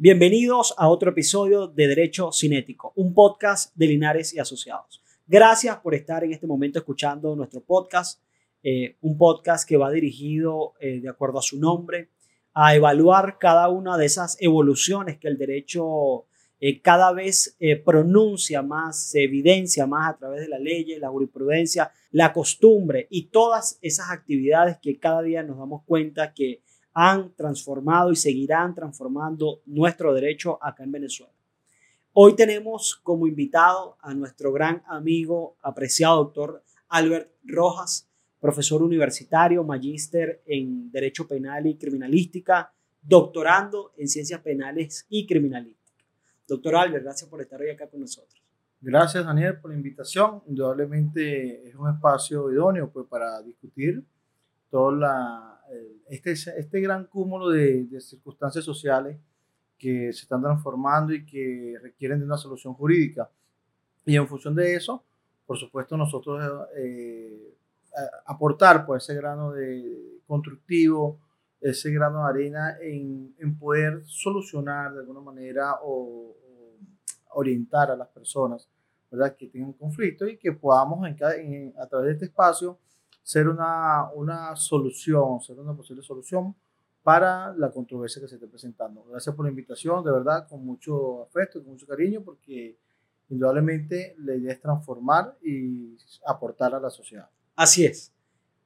Bienvenidos a otro episodio de Derecho Cinético, un podcast de Linares y Asociados. Gracias por estar en este momento escuchando nuestro podcast, eh, un podcast que va dirigido, eh, de acuerdo a su nombre, a evaluar cada una de esas evoluciones que el derecho eh, cada vez pronuncia más, evidencia más a través de la ley, la jurisprudencia, la costumbre y todas esas actividades que cada día nos damos cuenta que han transformado y seguirán transformando nuestro derecho acá en Venezuela. Hoy tenemos como invitado a nuestro gran amigo, apreciado doctor Albert Rojas, profesor universitario, magíster en Derecho Penal y Criminalística, doctorando en Ciencias Penales y Criminalística. Doctor Albert, gracias por estar hoy acá con nosotros. Gracias, Daniel, por la invitación. Indudablemente es un espacio idóneo pues, para discutir toda la este, este gran cúmulo de, circunstancias sociales que se están transformando y que requieren de una solución jurídica. Y en función de eso, por supuesto, nosotros eh, aportar pues, ese grano de constructivo, ese grano de arena en, en poder solucionar de alguna manera o, orientar a las personas ¿verdad? que tengan conflicto y que podamos en a través de este espacio ser una, una solución, ser una posible solución para la controversia que se esté presentando. Gracias por la invitación, de verdad, con mucho afecto, con mucho cariño, porque indudablemente la idea es transformar y aportar a la sociedad. Así es.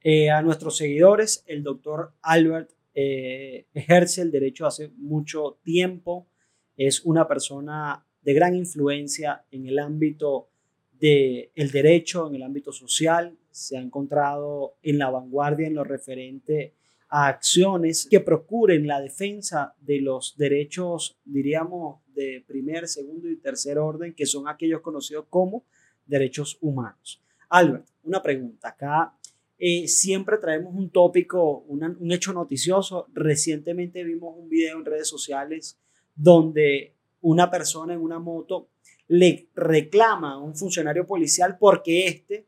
Eh, a nuestros seguidores, el doctor Albert eh, ejerce el derecho hace mucho tiempo, es una persona de gran influencia en el ámbito del el derecho, en el ámbito social, se ha encontrado en la vanguardia en lo referente a acciones que procuren la defensa de los derechos, diríamos, de primer, segundo y tercer orden, que son aquellos conocidos como derechos humanos. Albert, una pregunta. Acá eh, siempre traemos un tópico, un hecho noticioso. Recientemente vimos un video en redes sociales donde una persona en una moto le reclama a un funcionario policial porque éste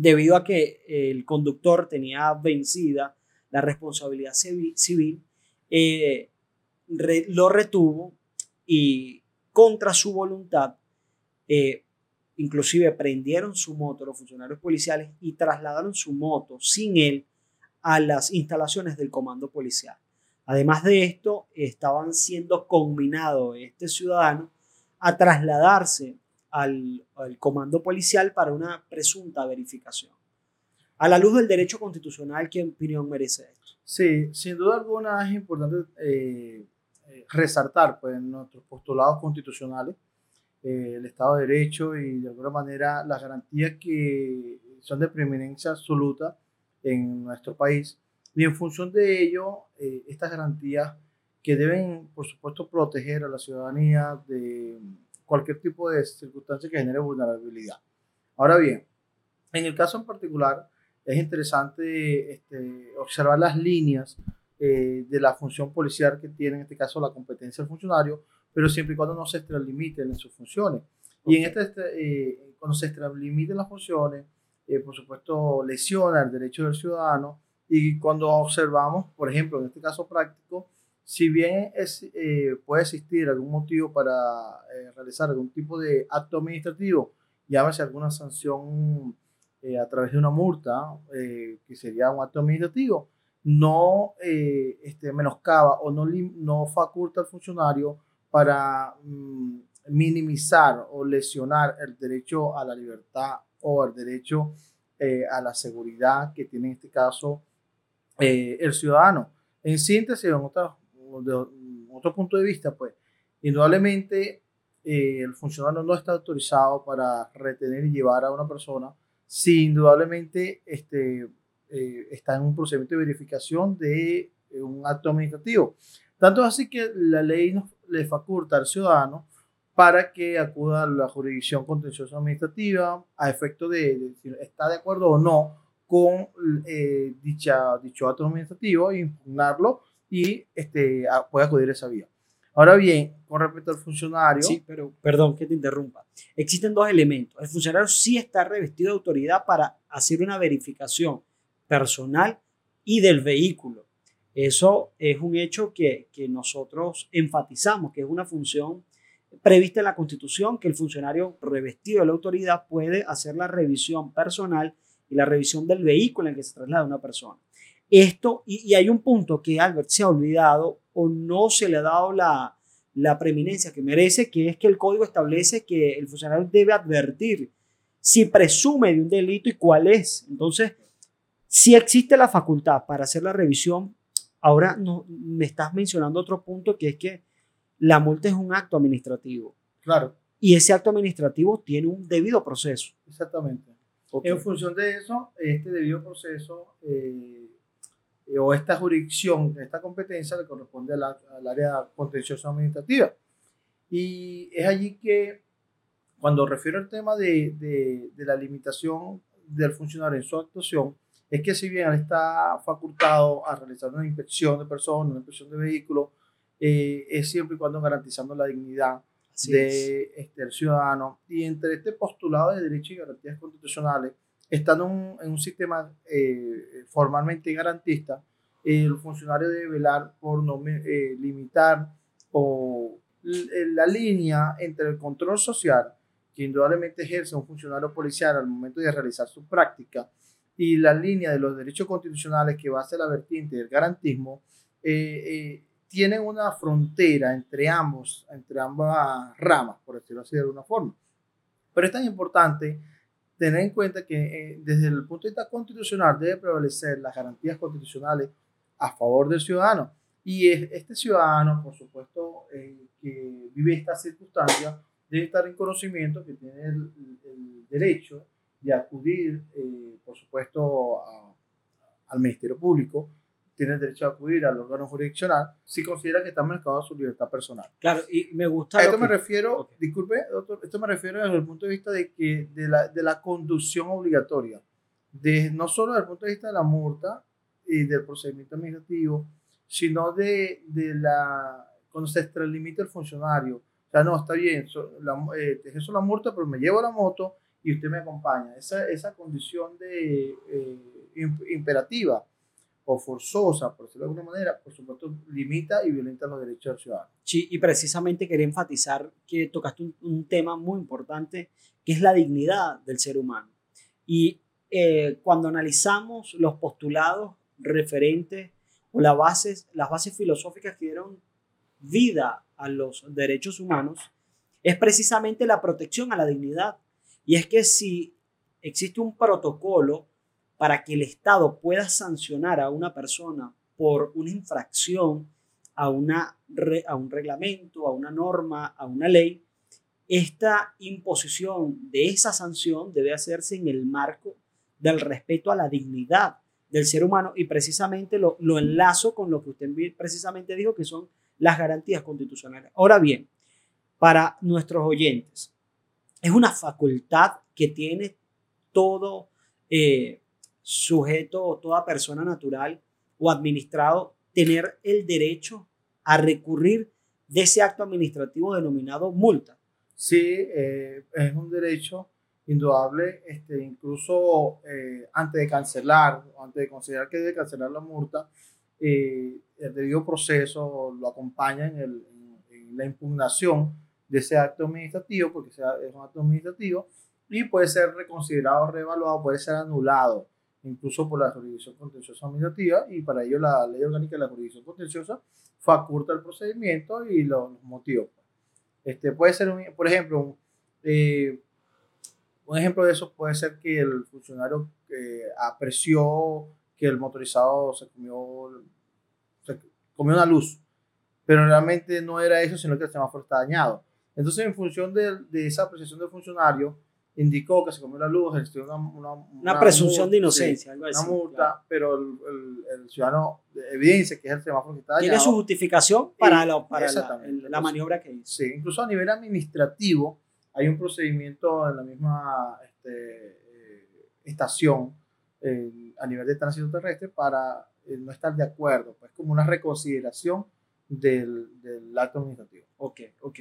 debido a que el conductor tenía vencida la responsabilidad civil, eh, lo retuvo y contra su voluntad, eh, inclusive prendieron su moto los funcionarios policiales y trasladaron su moto sin él a las instalaciones del comando policial. Además de esto, estaban siendo combinados este ciudadano a trasladarse al, comando policial para una presunta verificación. A la luz del derecho constitucional, ¿qué opinión merece esto? Sí, sin duda alguna es importante eh, eh, resaltar pues, nuestros postulados constitucionales, eh, el Estado de Derecho y de alguna manera las garantías que son de preeminencia absoluta en nuestro país. Y en función de ello, estas garantías que deben, por supuesto, proteger a la ciudadanía de cualquier tipo de circunstancia que genere vulnerabilidad. Ahora bien, en el caso en particular, es interesante este, observar las líneas eh, de la función policial que tiene, en este caso, la competencia del funcionario, pero siempre y cuando no se extralimiten en sus funciones. Y en este, este eh, cuando se extralimiten las funciones, eh, por supuesto, lesiona el derecho del ciudadano. Y cuando observamos, por ejemplo, en este caso práctico, si bien es, eh, puede existir algún motivo para eh, realizar algún tipo de acto administrativo, llámese alguna sanción eh, a través de una multa, que sería un acto administrativo, no este, menoscaba o no, no faculta al funcionario para mm, minimizar o lesionar el derecho a la libertad o el derecho a la seguridad que tiene en este caso el ciudadano. En síntesis, en otras de otro punto de vista, pues indudablemente eh, el funcionario no está autorizado para retener y llevar a una persona si indudablemente este, eh, está en un procedimiento de verificación de eh, un acto administrativo. Tanto así que la ley le faculta al ciudadano para que acuda a la jurisdicción contenciosa administrativa a efecto de, si está de acuerdo o no con dicha, dicho acto administrativo e impugnarlo y este, puede acudir a esa vía. Ahora bien, con respecto al funcionario. Sí, pero perdón que te interrumpa. Existen dos elementos. El funcionario sí está revestido de autoridad para hacer una verificación personal y del vehículo. Eso es un hecho que, que nosotros enfatizamos, que es una función prevista en la Constitución, que el funcionario revestido de la autoridad puede hacer la revisión personal y la revisión del vehículo en que se traslada una persona. Esto, y, hay un punto que Albert se ha olvidado o no se le ha dado la, la preeminencia que merece, que es que el código establece que el funcionario debe advertir si presume de un delito y cuál es. Entonces, si existe la facultad para hacer la revisión, ahora no, me estás mencionando otro punto que es que la multa es un acto administrativo. Claro. Y ese acto administrativo tiene un debido proceso. Exactamente. En función de eso, este debido proceso eh, o esta jurisdicción, esta competencia le corresponde al, área contenciosa administrativa. Y es allí que, cuando refiero al tema de, de, de, la limitación del funcionario en su actuación, es que si bien está facultado a realizar una inspección de personas, una inspección de vehículos, eh, es siempre y cuando garantizando la dignidad de este, ciudadano. Y entre este postulado de derechos y garantías constitucionales, estando en un, sistema eh, formalmente garantista, el funcionario debe velar por no eh, limitar o la línea entre el control social que indudablemente ejerce un funcionario policial al momento de realizar su práctica y la línea de los derechos constitucionales que va a ser la vertiente del garantismo, eh, tienen una frontera entre ambos, entre ambas ramas, por decirlo así de alguna forma. Pero es tan importante tener en cuenta que eh, desde el punto de vista constitucional debe prevalecer las garantías constitucionales a favor del ciudadano. Y este ciudadano, por supuesto, eh, que vive esta circunstancia, debe estar en conocimiento que tiene el, derecho de acudir, eh, por supuesto, al Ministerio Público tiene derecho a acudir al órgano jurisdiccional si considera que está marcado su libertad personal. Claro, y me gusta... A esto me refiero, disculpe, doctor, esto me refiero desde el punto de vista de, que, de, la, de la conducción obligatoria, de, no solo desde el punto de vista de la multa y del procedimiento administrativo, sino de, de la, cuando se extralimita el funcionario. O sea, no, está bien, so, la, eh, la multa, pero me llevo la moto y usted me acompaña. Esa, esa condición de, eh, imperativa o forzosa, por decirlo de alguna manera, por supuesto, limita y violenta los derechos del ciudadano. Sí, y precisamente quería enfatizar que tocaste un, un tema muy importante, que es la dignidad del ser humano. Y eh, cuando analizamos los postulados referentes o las bases, las bases filosóficas que dieron vida a los derechos humanos, es precisamente la protección a la dignidad. Y es que si existe un protocolo para que el Estado pueda sancionar a una persona por una infracción a, una, a un reglamento, a una norma, a una ley, esta imposición de esa sanción debe hacerse en el marco del respeto a la dignidad del ser humano y precisamente lo, lo enlazo con lo que usted precisamente dijo que son las garantías constitucionales. Ahora bien, para nuestros oyentes, es una facultad que tiene todo eh, sujeto o toda persona natural o administrado tener el derecho a recurrir de ese acto administrativo denominado multa. Sí, eh, es un derecho indudable, este, incluso eh, antes de cancelar, antes de considerar que debe cancelar la multa, eh, el debido proceso lo acompaña en, el, en, la impugnación de ese acto administrativo, porque es un acto administrativo, y puede ser reconsiderado, reevaluado, puede ser anulado incluso por la jurisdicción contenciosa administrativa, y para ello la ley orgánica de la jurisdicción contenciosa faculta el procedimiento y los, motivos. Este, puede ser, un, por ejemplo, un, eh, un, ejemplo de eso puede ser que el funcionario eh, apreció que el motorizado se comió, se comió una luz, pero realmente no era eso, sino que el semáforo está dañado. Entonces, en función de, de esa apreciación del funcionario, indicó que se comió la luz, una, una, una, presunción de inocencia, algo así, Una multa, pero el, el, ciudadano evidencia que es el semáforo que está dañado. Tiene su justificación para, la, para la, la, maniobra que hizo. Sí, incluso a nivel administrativo hay un procedimiento en la misma este, eh, estación eh, a nivel de tránsito terrestre para eh, no estar de acuerdo, pues como una reconsideración del, del acto administrativo. Ok, ok.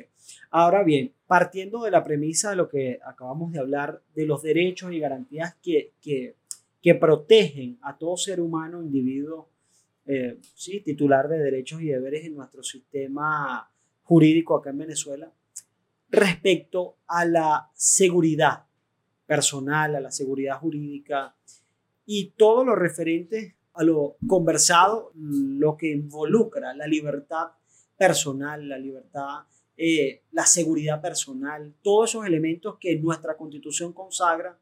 Ahora bien, partiendo de la premisa de lo que acabamos de hablar, de los derechos y garantías que, que, que protegen a todo ser humano, individuo, eh, sí, titular de derechos y deberes en nuestro sistema jurídico acá en Venezuela, respecto a la seguridad personal, a la seguridad jurídica y todo lo referente a lo conversado, lo que involucra la libertad personal, la libertad, eh, la seguridad personal, todos esos elementos que nuestra constitución consagra,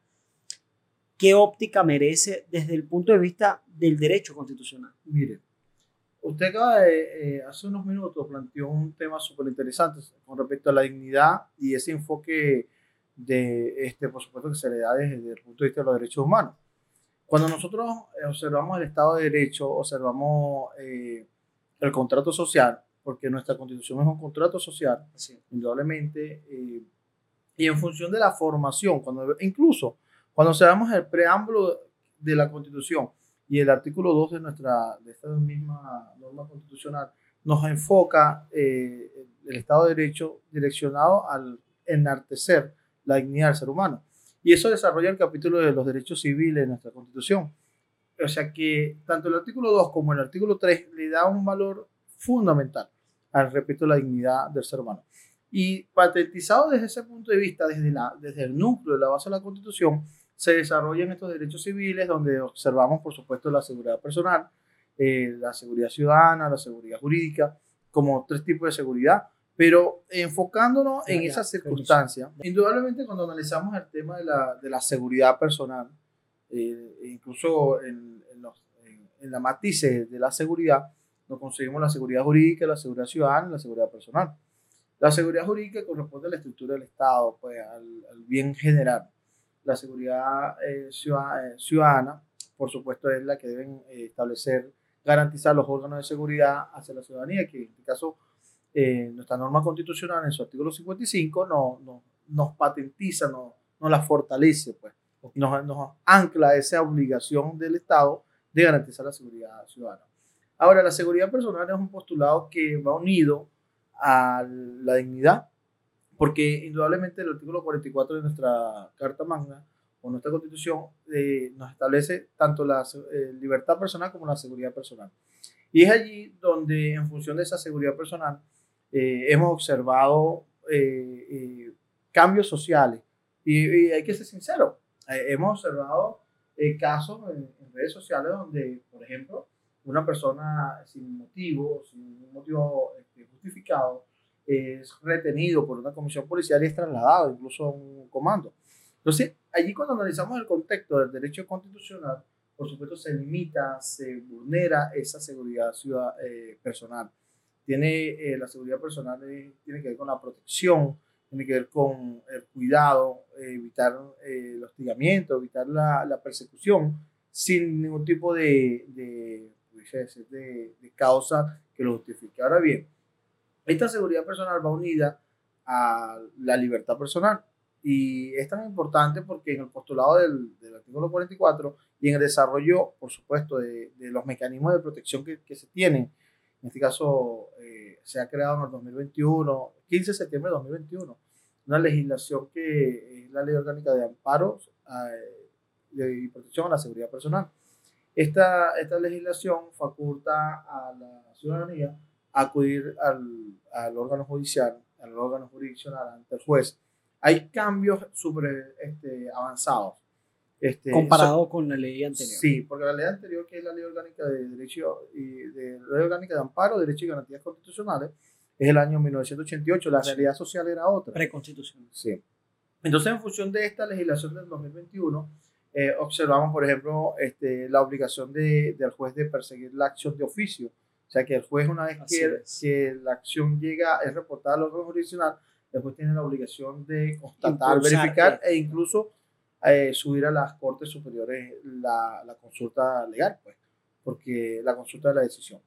¿qué óptica merece desde el punto de vista del derecho constitucional? Mire, usted acaba de, eh, hace unos minutos planteó un tema súper interesante con respecto a la dignidad y ese enfoque de, este, por supuesto, que se le da desde el punto de vista de los derechos humanos. Cuando nosotros observamos el Estado de Derecho, observamos eh, el contrato social, porque nuestra constitución es un contrato social, indudablemente, eh, y en función de la formación, cuando, incluso cuando observamos el preámbulo de la constitución y el artículo 2 de, nuestra, de esta misma norma constitucional, nos enfoca eh, el Estado de Derecho direccionado al enartecer la dignidad del ser humano. Y eso desarrolla el capítulo de los derechos civiles de nuestra Constitución. O sea que tanto el artículo 2 como el artículo 3 le da un valor fundamental al respeto a la dignidad del ser humano. Y patentizado desde ese punto de vista, desde, la, desde el núcleo de la base de la Constitución, se desarrollan estos derechos civiles donde observamos, por supuesto, la seguridad personal, eh, la seguridad ciudadana, la seguridad jurídica, como tres tipos de seguridad pero enfocándonos en esa circunstancia, indudablemente cuando analizamos el tema de la, de la seguridad personal, eh, incluso en, en, los, en, la matices de la seguridad, nos conseguimos la seguridad jurídica, la seguridad ciudadana y la seguridad personal. La seguridad jurídica corresponde a la estructura del Estado, pues al, bien general. La seguridad eh, ciudadana, eh, ciudadana, por supuesto, es la que deben establecer, garantizar los órganos de seguridad hacia la ciudadanía, que en este caso eh, nuestra norma constitucional en su artículo 55 no, no, nos patentiza, no, nos la fortalece, pues, nos, nos ancla esa obligación del Estado de garantizar la seguridad ciudadana. Ahora, la seguridad personal es un postulado que va unido a la dignidad, porque indudablemente el artículo 44 de nuestra Carta Magna o nuestra Constitución eh, nos establece tanto la eh, libertad personal como la seguridad personal. Y es allí donde, en función de esa seguridad personal, eh, hemos observado eh, eh, cambios sociales. Y, hay que ser sincero, hemos observado casos en, redes sociales donde, por ejemplo, una persona sin motivo, sin un motivo este, justificado, es retenido por una comisión policial y es trasladado incluso a un comando. Entonces, allí cuando analizamos el contexto del derecho constitucional, por supuesto se limita, se vulnera esa seguridad ciudad, personal tiene eh, la seguridad personal, tiene que ver con la protección, tiene que ver con el cuidado, eh, evitar eh, el hostigamiento, evitar la, la, persecución sin ningún tipo de, de, de, de, causa que lo justifique. Ahora bien, esta seguridad personal va unida a la libertad personal y es tan importante porque en el postulado del, del artículo 44 y en el desarrollo, por supuesto, de, de los mecanismos de protección que, que se tienen, en este caso eh, se ha creado en el 2021, 15 de septiembre de 2021, una legislación que es la Ley Orgánica de Amparos eh, y Protección a la Seguridad Personal. Esta, esta legislación faculta a la ciudadanía a acudir al, al órgano judicial, al órgano jurisdiccional ante el juez. Hay cambios súper este, avanzados este, Comparado con la ley anterior. Sí, porque la ley anterior, que es la ley orgánica de derecho y de ley orgánica de amparo, derecho y garantías constitucionales, es el año 1988. La realidad social era otra. Preconstitución. Sí. Entonces, en función de esta legislación del 2021, eh, observamos, por ejemplo, este, la obligación de, del juez de perseguir la acción de oficio. O sea, que el juez, una vez que, que, la acción llega, es reportada al órgano jurisdiccional, el juez tiene la obligación de constatar, verificar e incluso eh, subir a las Cortes Superiores la, la, consulta legal, pues, porque la consulta de la decisión.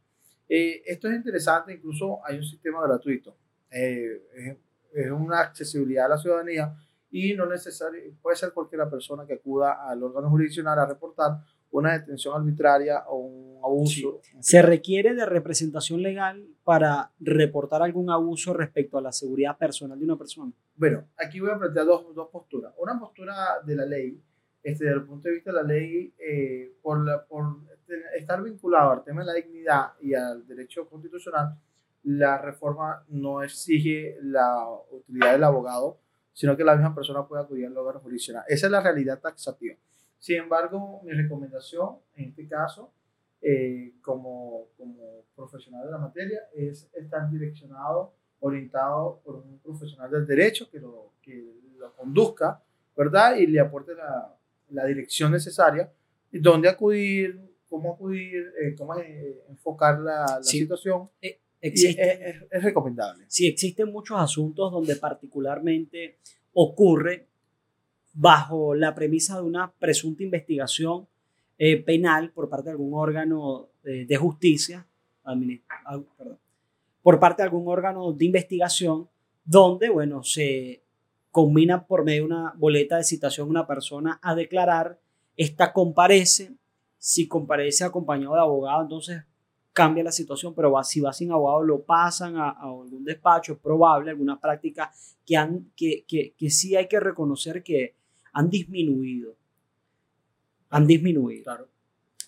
Eh, esto es interesante, incluso hay un sistema gratuito, eh, es, es, una accesibilidad a la ciudadanía y no necesario, puede ser cualquier persona que acuda al órgano jurisdiccional a reportar una detención arbitraria o un abuso. ¿Se requiere de representación legal para reportar algún abuso respecto a la seguridad personal de una persona? Bueno, aquí voy a plantear dos, dos posturas. Una postura de la ley, este, desde el punto de vista de la ley, eh, por, la, por estar vinculado al tema de la dignidad y al derecho constitucional, la reforma no exige la utilidad del abogado, sino que la misma persona puede acudir al órgano jurisdiccional. Esa es la realidad taxativa. Sin embargo, mi recomendación en este caso, eh, como, como profesional de la materia, es estar direccionado, orientado por un profesional del derecho que lo, que lo conduzca, ¿verdad? Y le aporte la, la dirección necesaria, dónde acudir, cómo acudir, eh, cómo eh, enfocar la, la situación. Eh, existe, es, es, recomendable. Sí, existen muchos asuntos donde particularmente ocurre bajo la premisa de una presunta investigación penal por parte de algún órgano de justicia, ah, por parte de algún órgano de investigación, donde, bueno, se combina por medio de una boleta de citación una persona a declarar, esta comparece, si comparece acompañado de abogado, entonces cambia la situación, pero va, si va sin abogado lo pasan a, algún despacho, es probable, alguna práctica que, han, que, que, que sí hay que reconocer que han disminuido. Han disminuido. Claro.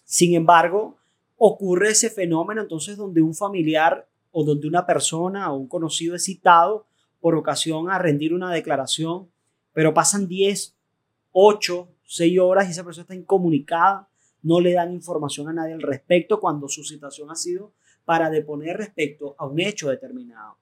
Sin embargo, ocurre ese fenómeno entonces donde un familiar o donde una persona o un conocido es citado por ocasión a rendir una declaración, pero pasan 10, 8, 6 horas y esa persona está incomunicada, no le dan información a nadie al respecto cuando su citación ha sido para deponer respecto a un hecho determinado.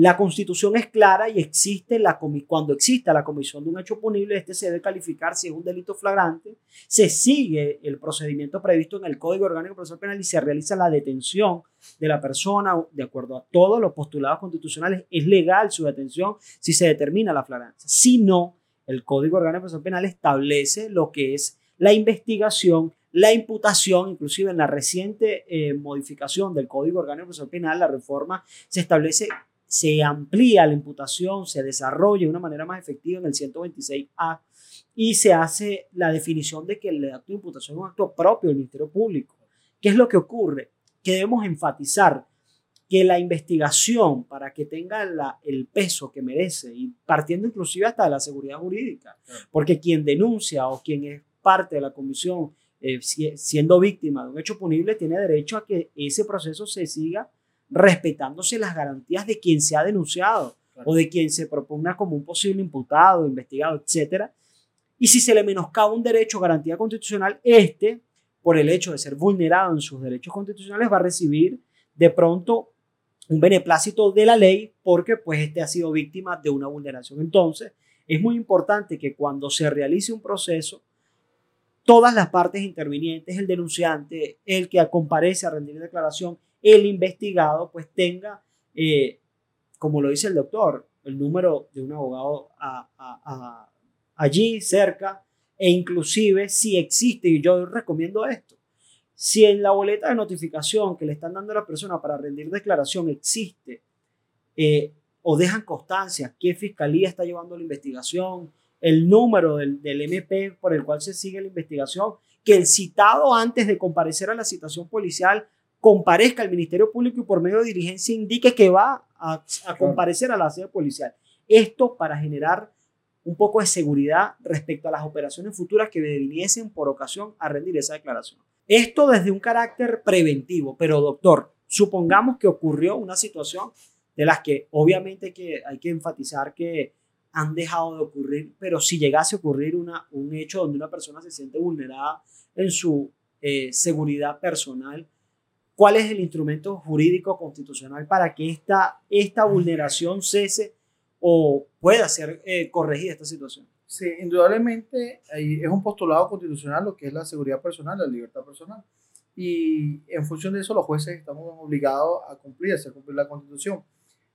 La constitución es clara y existe la cuando exista la comisión de un hecho punible, este se debe calificar si es un delito flagrante, se sigue el procedimiento previsto en el Código Orgánico Procesal Penal y se realiza la detención de la persona de acuerdo a todos los postulados constitucionales. Es legal su detención si se determina la flagrancia. Si no, el Código Orgánico Procesal Penal establece lo que es la investigación la imputación, inclusive en la reciente eh, modificación del Código Orgánico Procesal Penal, la reforma, se establece se amplía la imputación, se desarrolla de una manera más efectiva en el 126A y se hace la definición de que el acto de imputación es un acto propio del Ministerio Público. ¿Qué es lo que ocurre? Que debemos enfatizar que la investigación, para que tenga el peso que merece, y partiendo inclusive hasta de la seguridad jurídica, porque quien denuncia o quien es parte de la comisión eh, siendo víctima de un hecho punible tiene derecho a que ese proceso se siga respetándose las garantías de quien se ha denunciado o de quien se proponga como un posible imputado, investigado, etc. Y si se le menoscaba un derecho o garantía constitucional, este, por el hecho de ser vulnerado en sus derechos constitucionales, va a recibir de pronto un beneplácito de la ley porque pues este ha sido víctima de una vulneración. Entonces, es muy importante que cuando se realice un proceso, todas las partes intervinientes, el denunciante, el que comparece a rendir declaración el investigado pues tenga, eh, como lo dice el doctor, el número de un abogado allí cerca e inclusive si existe, y yo recomiendo esto, si en la boleta de notificación que le están dando a la persona para rendir declaración existe eh, o dejan constancia qué fiscalía está llevando la investigación, el número del, del, MP por el cual se sigue la investigación, que el citado antes de comparecer a la citación policial comparezca al Ministerio Público y por medio de diligencia indique que va a, comparecer a la sede policial. Esto para generar un poco de seguridad respecto a las operaciones futuras que viniesen por ocasión a rendir esa declaración. Esto desde un carácter preventivo, pero doctor, supongamos que ocurrió una situación de las que obviamente que hay que enfatizar que han dejado de ocurrir, pero si llegase a ocurrir una, un hecho donde una persona se siente vulnerada en su eh, seguridad personal, cuál es el instrumento jurídico constitucional para que esta, esta vulneración cese o pueda ser eh, corregida esta situación. Sí, indudablemente es un postulado constitucional lo que es la seguridad personal, la libertad personal. Y en función de eso los jueces estamos obligados a cumplir, a hacer cumplir la constitución.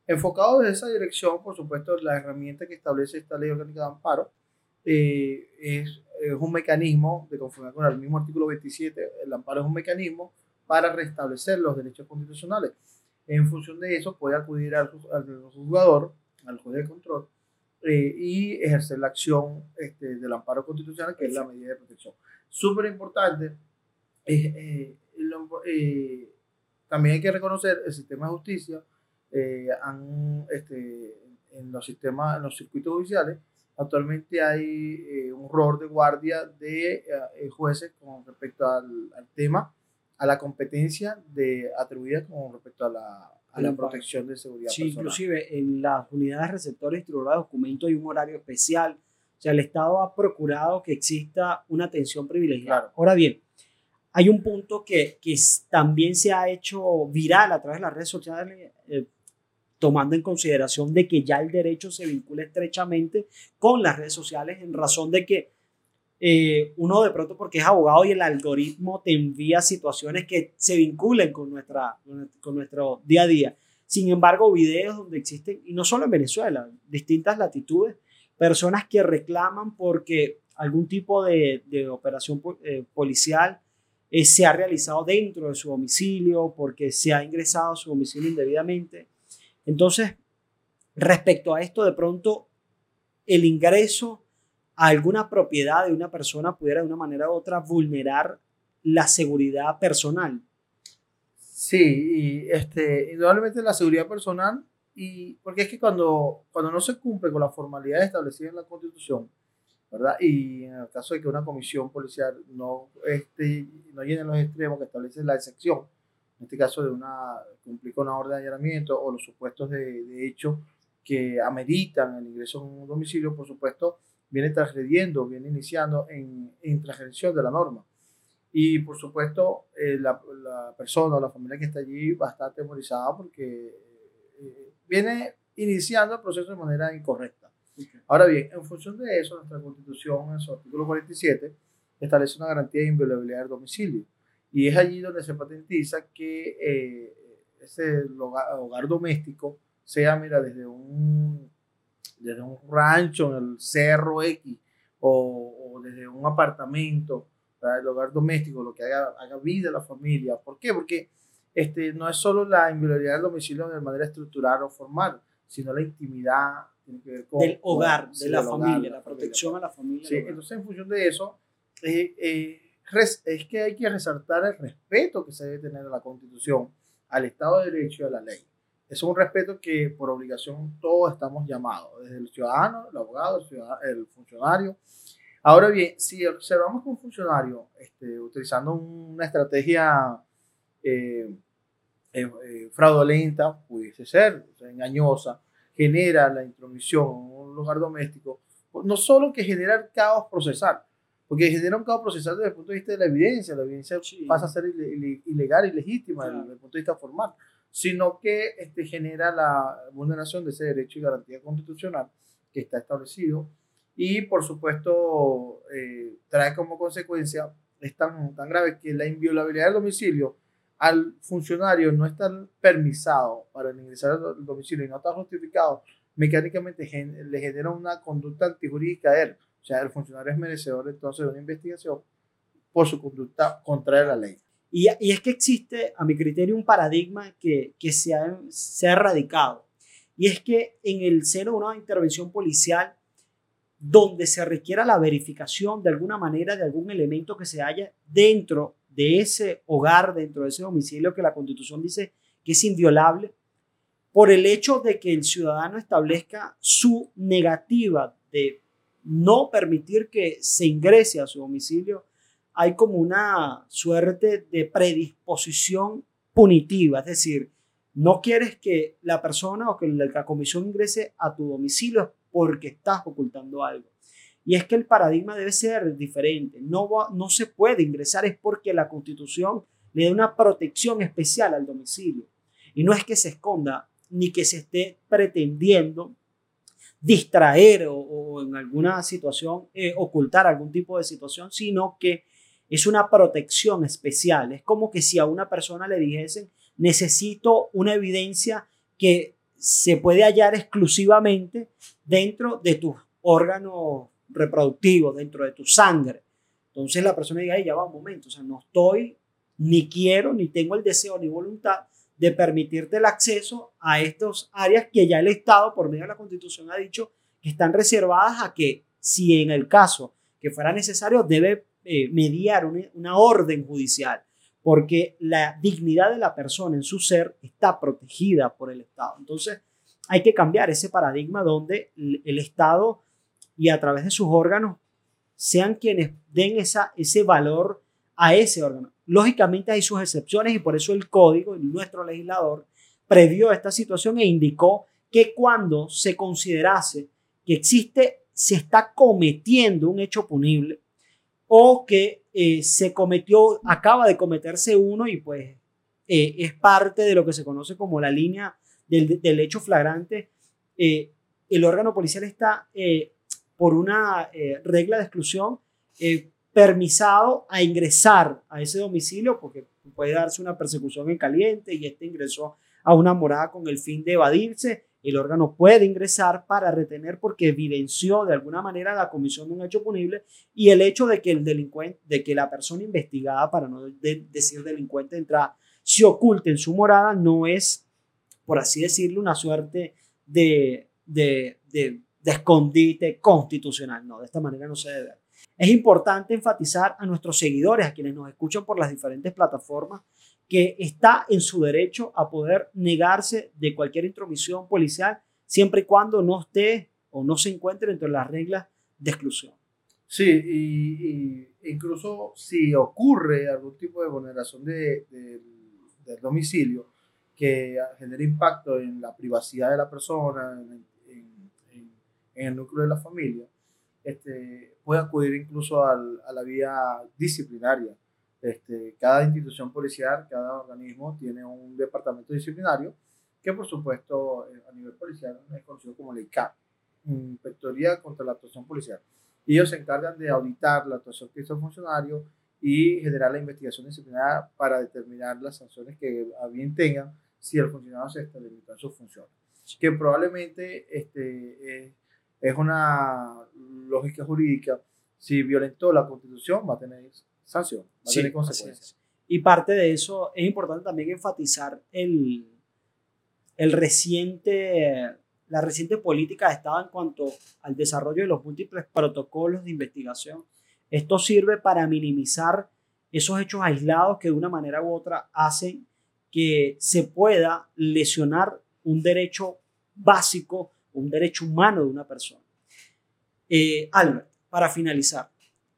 Enfocado desde esa dirección, por supuesto, la herramienta que establece esta ley orgánica de amparo eh, es, es, un mecanismo, de conformidad con el mismo artículo 27, el amparo es un mecanismo para restablecer los derechos constitucionales. En función de eso, puede acudir al, juzgador, al juez de control, eh, y ejercer la acción este, del amparo constitucional, que es la medida de protección. Súper importante, eh, eh, también hay que reconocer el sistema de justicia, han, este, en los sistemas, en los circuitos judiciales, actualmente hay un rol de guardia de jueces con respecto al, al tema a la competencia de, atribuida con respecto a la, a la protección de seguridad sí, inclusive en las unidades receptores y de documentos hay un horario especial. O sea, el Estado ha procurado que exista una atención privilegiada. Ahora bien, hay un punto que, que también se ha hecho viral a través de las redes sociales, eh, tomando en consideración de que ya el derecho se vincula estrechamente con las redes sociales en razón de que eh, uno de pronto porque es abogado y el algoritmo te envía situaciones que se vinculen con, nuestra, con nuestro día a día. Sin embargo, videos donde existen, y no solo en Venezuela, distintas latitudes, personas que reclaman porque algún tipo de, de operación eh, policial eh, se ha realizado dentro de su domicilio, porque se ha ingresado a su domicilio indebidamente. Entonces, respecto a esto, de pronto, el ingreso alguna propiedad de una persona pudiera de una manera u otra vulnerar la seguridad personal. Sí, y este, indudablemente la seguridad personal, y porque es que cuando, cuando no se cumple con las formalidades establecidas en la Constitución, ¿verdad? Y en el caso de que una comisión policial no, este, no llene los extremos que establece la excepción, en este caso de una, cumplir con una orden de allanamiento o los supuestos de, de hecho que ameritan el ingreso a un domicilio, por supuesto, viene transgrediendo, viene iniciando en, en transgresión de la norma. Y por supuesto, eh, la, la, persona o la familia que está allí va a estar atemorizada porque eh, viene iniciando el proceso de manera incorrecta. Ahora bien, en función de eso, nuestra constitución, en su artículo 47, establece una garantía de inviolabilidad del domicilio. Y es allí donde se patentiza que eh, ese hogar, doméstico sea, mira, desde un, desde un rancho en el cerro X o, desde un apartamento, el hogar doméstico, lo que haga, haga vida a la familia. ¿Por qué? Porque este, no es solo la inviolabilidad del domicilio de manera estructural o formal, sino la intimidad, del hogar, de la familia, la, protección a la familia. Sí, entonces en función de eso, eh, eh, es que hay que resaltar el respeto que se debe tener a la Constitución, al Estado de Derecho y a la ley. Es un respeto que por obligación todos estamos llamados, desde el ciudadano, el abogado, el, ciudadano, el funcionario. Ahora bien, si observamos que un funcionario este, utilizando una estrategia eh, fraudulenta, pudiese ser engañosa, genera la intromisión en un lugar doméstico, no solo que genera caos procesal, porque genera un caos procesal desde el punto de vista de la evidencia, la evidencia pasa a ser ilegal, ilegítima desde el punto de vista formal, sino que este, genera la vulneración de ese derecho y garantía constitucional que está establecido y por supuesto eh, trae como consecuencia, es tan, tan grave que la inviolabilidad del domicilio al funcionario no está permisado para ingresar al domicilio y no está justificado, mecánicamente le genera una conducta antijurídica a él. O sea, el funcionario es merecedor entonces de una investigación por su conducta contraria a la ley. Y, es que existe, a mi criterio, un paradigma que, que se, ha, se ha erradicado. Y es que en el seno de una intervención policial, donde se requiera la verificación de alguna manera de algún elemento que se haya dentro de ese hogar, dentro de ese domicilio que la constitución dice que es inviolable, por el hecho de que el ciudadano establezca su negativa de no permitir que se ingrese a su domicilio, hay como una suerte de predisposición punitiva, es decir, no quieres que la persona o que la comisión ingrese a tu domicilio porque estás ocultando algo. Y es que el paradigma debe ser diferente. No, no se puede ingresar es porque la constitución le da una protección especial al domicilio. Y no es que se esconda ni que se esté pretendiendo distraer o, en alguna situación eh, ocultar algún tipo de situación, sino que es una protección especial. Es como que si a una persona le dijesen, necesito una evidencia que se puede hallar exclusivamente dentro de tus órganos reproductivo dentro de tu sangre. Entonces la persona diga, ya va un momento, o sea, no estoy, ni quiero, ni tengo el deseo, ni voluntad de permitirte el acceso a estas áreas que ya el Estado, por medio de la Constitución, ha dicho que están reservadas a que, si en el caso que fuera necesario, debe eh, mediar una, una orden judicial, porque la dignidad de la persona en su ser está protegida por el Estado. Entonces, hay que cambiar ese paradigma donde el Estado y a través de sus órganos sean quienes den esa, ese valor a ese órgano. lógicamente hay sus excepciones y por eso el código, nuestro legislador, previó esta situación e indicó que cuando se considerase que existe, se está cometiendo un hecho punible o que eh, se cometió, acaba de cometerse uno y pues eh, es parte de lo que se conoce como la línea del, del hecho flagrante, eh, el órgano policial está por una regla de exclusión permisado a ingresar a ese domicilio porque puede darse una persecución en caliente y este ingresó a una morada con el fin de evadirse el órgano puede ingresar para retener porque evidenció de alguna manera la comisión de un hecho punible y el hecho de que el delincuente, de que la persona investigada, para no decir delincuente entrada, se oculte en su morada, no es, por así decirlo, una suerte de, de, de, de escondite constitucional. No, de esta manera no se debe. Es importante enfatizar a nuestros seguidores, a quienes nos escuchan por las diferentes plataformas, que está en su derecho a poder negarse de cualquier intromisión policial siempre y cuando no esté o no se encuentre entre las reglas de exclusión. Sí, y, incluso si ocurre algún tipo de vulneración de, del domicilio que genere impacto en la privacidad de la persona, en, el núcleo de la familia, este, puede acudir incluso al, a la vía disciplinaria este, cada institución policial, cada organismo tiene un departamento disciplinario que por supuesto eh, a nivel policial es conocido como la ICAP, Inspectoría contra la Actuación Policial. Ellos se encargan de auditar la actuación que hizo el funcionario y generar la investigación disciplinaria para determinar las sanciones que a bien tengan si el funcionario se extralimitó en sus funciones. Que probablemente este, es, es una lógica jurídica. Si violentó la Constitución, va a tener sanción, sí, consecuencias. Y parte de eso es importante también enfatizar el, el reciente, la reciente política de Estado en cuanto al desarrollo de los múltiples protocolos de investigación. Esto sirve para minimizar esos hechos aislados que de una manera u otra hacen que se pueda lesionar un derecho básico, un derecho humano de una persona. Eh, Albert, para finalizar,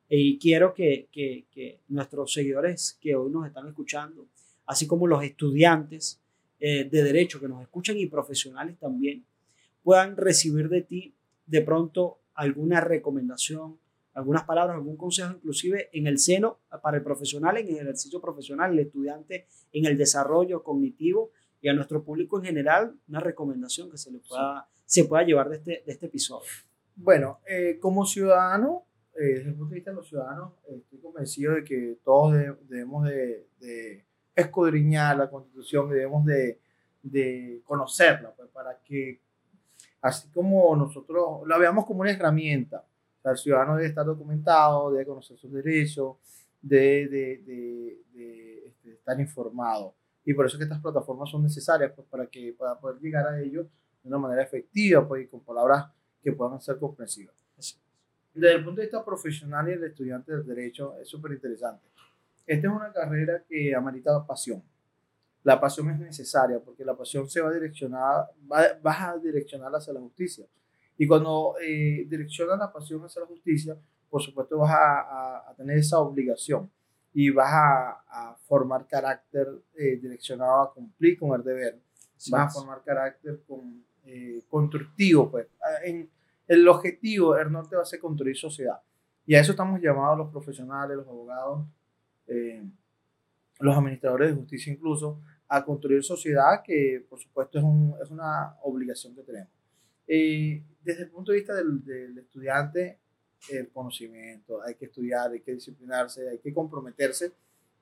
y quiero que, que, nuestros seguidores que hoy nos están escuchando, así como los estudiantes eh, de derecho que nos escuchan y profesionales también, puedan recibir de ti de pronto alguna recomendación, algunas palabras, algún consejo, inclusive en el seno para el profesional, en el ejercicio profesional, el estudiante en el desarrollo cognitivo y a nuestro público en general, una recomendación que se le pueda, se pueda llevar de este, de este episodio. Bueno, eh, como ciudadano, eh, desde el punto de vista de los ciudadanos, estoy convencido de que todos debemos de, escudriñar la constitución, debemos de, de conocerla, pues, para que, así como nosotros la veamos como una herramienta, el ciudadano debe estar documentado, debe conocer sus derechos, debe de, este, estar informado. Y por eso que estas plataformas son necesarias, pues, para, que, para poder llegar a ellos de una manera efectiva, pues, y con palabras que puedan ser comprensivas desde el punto de vista profesional y el estudiante del derecho es súper interesante. Esta es una carrera que amerita pasión. La pasión es necesaria porque la pasión se va a direccionar, va, vas a direccionar hacia la justicia. Y cuando eh, direccionas la pasión hacia la justicia, por supuesto vas a, a, tener esa obligación y vas a, a formar carácter eh, direccionado a cumplir con el deber. vas a formar carácter con, eh, constructivo, pues. En, el objetivo, el norte va a ser construir sociedad. Y a eso estamos llamados los profesionales, los abogados, eh, los administradores de justicia incluso, a construir sociedad que por supuesto es, un, es una obligación que tenemos. Eh, desde el punto de vista del, del, estudiante, el conocimiento, hay que estudiar, hay que disciplinarse, hay que comprometerse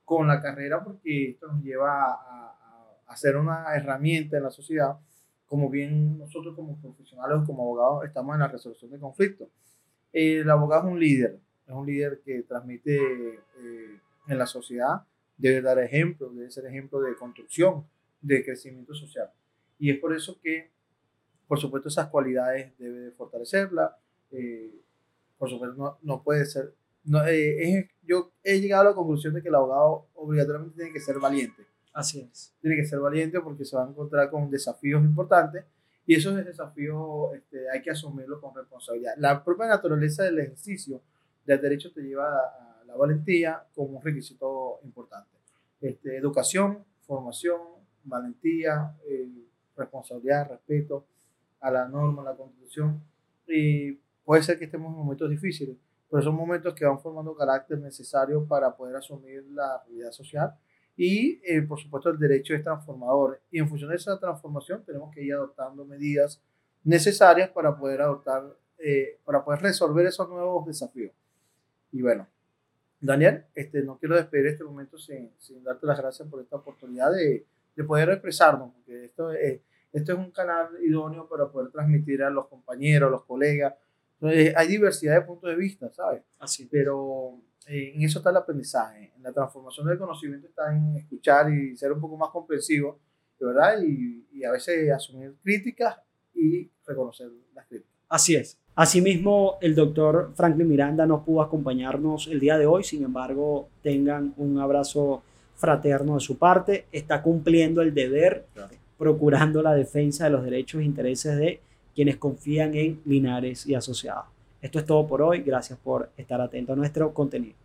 con la carrera porque esto nos lleva a, a, a ser una herramienta en la sociedad como bien nosotros como profesionales como abogados estamos en la resolución de conflictos. El abogado es un líder, es un líder que transmite eh, en la sociedad, debe dar ejemplo, debe ser ejemplo de construcción, de crecimiento social. Y es por eso que, por supuesto, esas cualidades debe de fortalecerla. Eh, por supuesto, no, no puede ser. No, eh, es, yo he llegado a la conclusión de que el abogado obligatoriamente tiene que ser valiente Así es. Tiene que ser valiente porque se va a encontrar con desafíos importantes y esos desafíos este, hay que asumirlos con responsabilidad. La propia naturaleza del ejercicio del derecho te lleva a, la la valentía como un requisito importante. Este, educación, formación, valentía, eh, responsabilidad, respeto a la norma, a la constitución. Y puede ser que estemos en momentos difíciles, pero son momentos que van formando carácter necesario para poder asumir la realidad social. Y, eh, por supuesto, el derecho es transformador. Y en función de esa transformación tenemos que ir adoptando medidas necesarias para poder adoptar, eh, para poder resolver esos nuevos desafíos. Y bueno, Daniel, este, no quiero despedir este momento sin, sin darte las gracias por esta oportunidad de, de poder expresarnos, porque esto es, esto es un canal idóneo para poder transmitir a los compañeros, a los colegas. Entonces, hay diversidad de puntos de vista, ¿sabes? Así. Pero eh, en eso está el aprendizaje, en la transformación del conocimiento está en escuchar y ser un poco más comprensivo, ¿verdad? Y, y a veces asumir críticas y reconocer las críticas. Así es. Asimismo, el doctor Franklin Miranda no pudo acompañarnos el día de hoy, sin embargo, tengan un abrazo fraterno de su parte, está cumpliendo el deber, procurando la defensa de los derechos e intereses de quienes confían en Linares y Asociados. Esto es todo por hoy, gracias por estar atento a nuestro contenido.